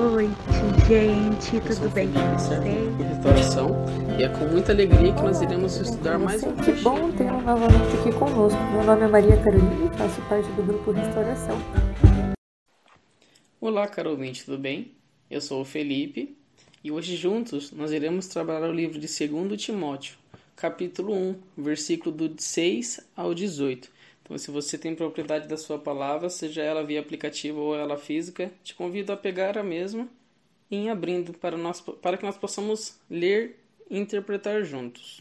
gente. Eu sou Tudo bem com vocês? restauração e é com muita alegria que nós iremos estudar mais um Que bom tê-lo novamente aqui conosco. Meu nome é Maria Carolina e faço parte do grupo Restauração. Olá, caro ouvinte, tudo bem? Eu sou o Felipe e hoje juntos nós iremos trabalhar o livro de 2 Timóteo, capítulo 1, versículo do 6 ao 18. Então, se você tem propriedade da sua palavra, seja ela via aplicativo ou ela física, te convido a pegar a mesma e ir abrindo para, nós, para que nós possamos ler e interpretar juntos.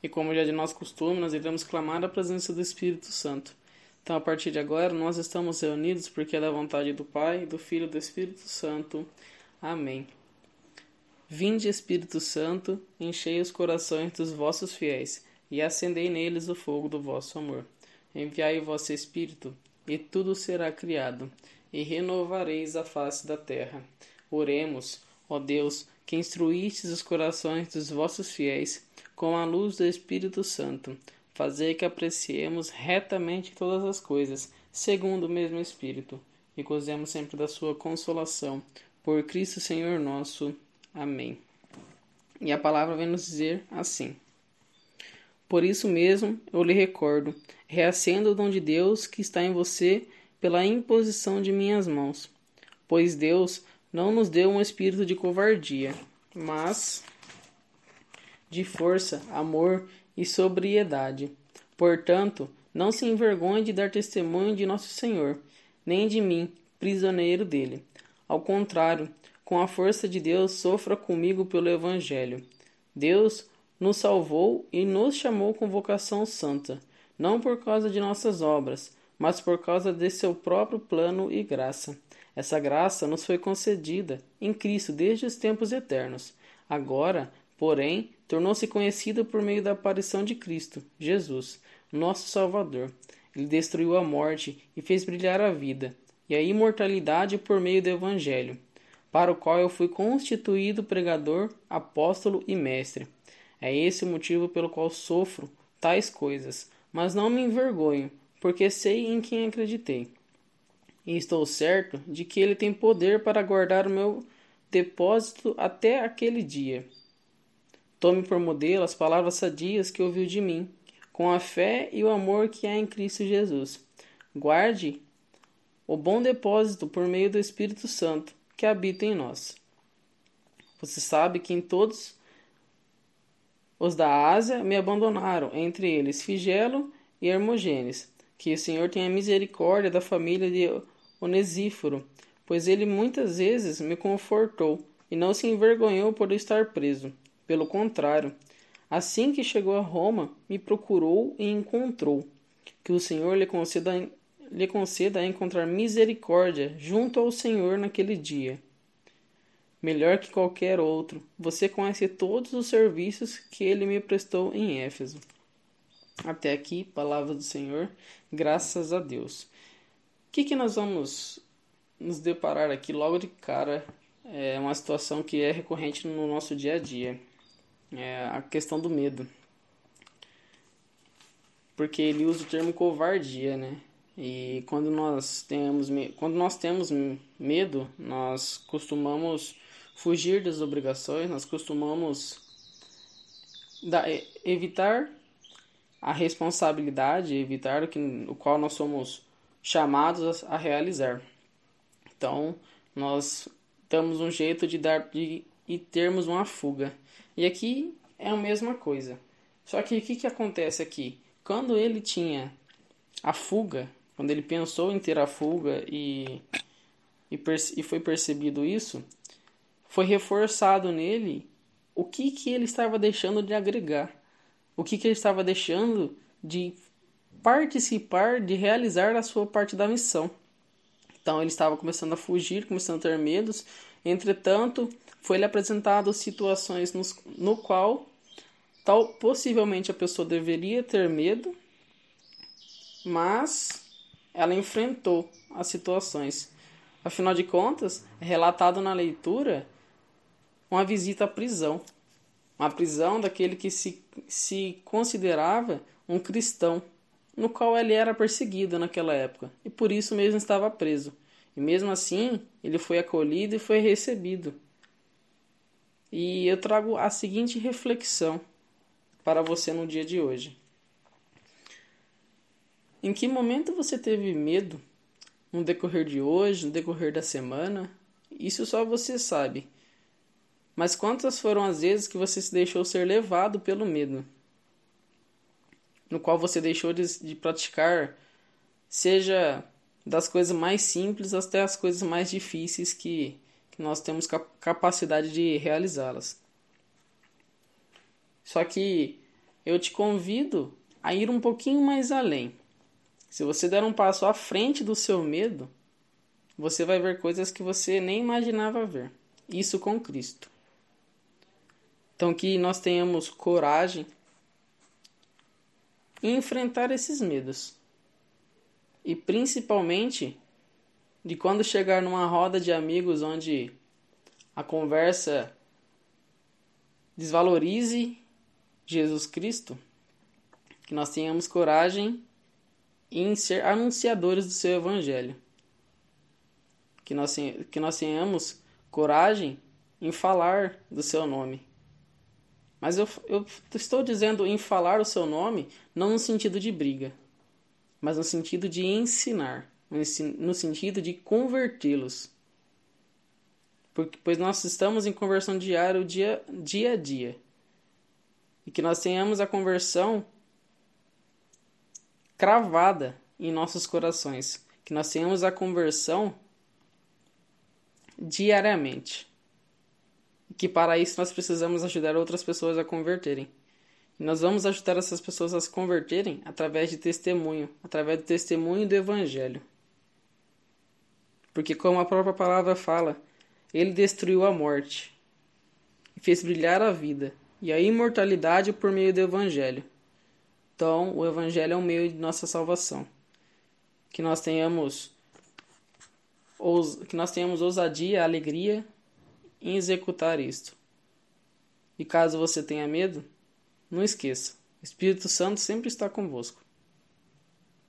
E como já é de nosso costume, nós iremos clamar a presença do Espírito Santo. Então, a partir de agora, nós estamos reunidos porque é da vontade do Pai, do Filho e do Espírito Santo. Amém. Vinde, Espírito Santo, enchei os corações dos vossos fiéis e acendei neles o fogo do vosso amor. Enviai o vosso Espírito, e tudo será criado, e renovareis a face da terra. Oremos, ó Deus, que instruístes os corações dos vossos fiéis com a luz do Espírito Santo. Fazei que apreciemos retamente todas as coisas, segundo o mesmo Espírito, e gozemos sempre da sua consolação. Por Cristo Senhor nosso. Amém. E a palavra vem nos dizer assim: Por isso mesmo eu lhe recordo, reacenda o dom de Deus que está em você pela imposição de minhas mãos. Pois Deus não nos deu um espírito de covardia, mas de força, amor e sobriedade. Portanto, não se envergonhe de dar testemunho de nosso Senhor, nem de mim, prisioneiro dele. Ao contrário, com a força de Deus, sofra comigo pelo Evangelho. Deus nos salvou e nos chamou com vocação santa, não por causa de nossas obras, mas por causa de seu próprio plano e graça. Essa graça nos foi concedida em Cristo desde os tempos eternos. Agora, porém, tornou-se conhecida por meio da aparição de Cristo, Jesus, nosso Salvador. Ele destruiu a morte e fez brilhar a vida e a imortalidade por meio do Evangelho, para o qual eu fui constituído pregador, apóstolo e mestre. É esse o motivo pelo qual sofro tais coisas, mas não me envergonho, porque sei em quem acreditei. E estou certo de que ele tem poder para guardar o meu depósito até aquele dia. Tome por modelo as palavras sadias que ouviu de mim, com a fé e o amor que há em Cristo Jesus. Guarde o bom depósito por meio do Espírito Santo que habita em nós. Você sabe que em todos os da Ásia me abandonaram, entre eles Figelo e Hermogênes. Que o Senhor tenha misericórdia da família de Onesíforo, pois ele muitas vezes me confortou e não se envergonhou por estar preso. Pelo contrário, assim que chegou a Roma, me procurou e encontrou. Que o Senhor lhe conceda, lhe conceda encontrar misericórdia junto ao Senhor naquele dia. Melhor que qualquer outro, você conhece todos os serviços que ele me prestou em Éfeso. Até aqui, palavra do Senhor, graças a Deus. O que, que nós vamos nos deparar aqui logo de cara? É uma situação que é recorrente no nosso dia a dia. É a questão do medo. Porque ele usa o termo covardia, né? E quando nós temos, quando nós temos medo, nós costumamos fugir das obrigações, nós costumamos evitar a responsabilidade, evitar o, que, o qual nós somos chamados a realizar. Então, nós damos um jeito de dar de, e termos uma fuga. E aqui é a mesma coisa. Só que o que, que acontece aqui? Quando ele tinha a fuga, quando ele pensou em ter a fuga e, e, e foi percebido isso, foi reforçado nele o que, que ele estava deixando de agregar, o que, que ele estava deixando de participar, de realizar a sua parte da missão. Então ele estava começando a fugir, começando a ter medos, Entretanto, foi-lhe apresentado situações nos, no qual tal possivelmente a pessoa deveria ter medo, mas ela enfrentou as situações. Afinal de contas, relatado na leitura uma visita à prisão. Uma prisão daquele que se, se considerava um cristão, no qual ele era perseguido naquela época, e por isso mesmo estava preso. E mesmo assim, ele foi acolhido e foi recebido. E eu trago a seguinte reflexão para você no dia de hoje. Em que momento você teve medo no decorrer de hoje, no decorrer da semana? Isso só você sabe. Mas quantas foram as vezes que você se deixou ser levado pelo medo? No qual você deixou de, de praticar, seja das coisas mais simples até as coisas mais difíceis que, que nós temos capacidade de realizá-las. Só que eu te convido a ir um pouquinho mais além. Se você der um passo à frente do seu medo, você vai ver coisas que você nem imaginava ver. Isso com Cristo. Então que nós tenhamos coragem em enfrentar esses medos e principalmente de quando chegar numa roda de amigos onde a conversa desvalorize Jesus Cristo, que nós tenhamos coragem em ser anunciadores do seu evangelho. Que nós, que nós tenhamos coragem em falar do seu nome. Mas eu, eu estou dizendo em falar o seu nome não no sentido de briga mas no sentido de ensinar, no sentido de convertê-los. Pois nós estamos em conversão diária, dia, dia a dia. E que nós tenhamos a conversão cravada em nossos corações. Que nós tenhamos a conversão diariamente. E que para isso nós precisamos ajudar outras pessoas a converterem. E nós vamos ajudar essas pessoas a se converterem através de testemunho, através do testemunho do Evangelho. Porque, como a própria palavra fala, ele destruiu a morte e fez brilhar a vida e a imortalidade por meio do Evangelho. Então, o Evangelho é o meio de nossa salvação. Que nós tenhamos que nós tenhamos ousadia, alegria em executar isto. E caso você tenha medo, não esqueça, o Espírito Santo sempre está convosco.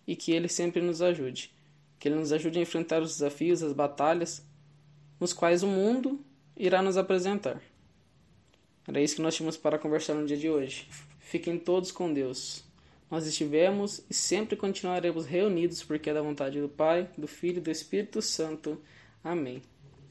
E que ele sempre nos ajude. Que ele nos ajude a enfrentar os desafios, as batalhas, nos quais o mundo irá nos apresentar. Era isso que nós tínhamos para conversar no dia de hoje. Fiquem todos com Deus. Nós estivemos e sempre continuaremos reunidos porque é da vontade do Pai, do Filho e do Espírito Santo. Amém.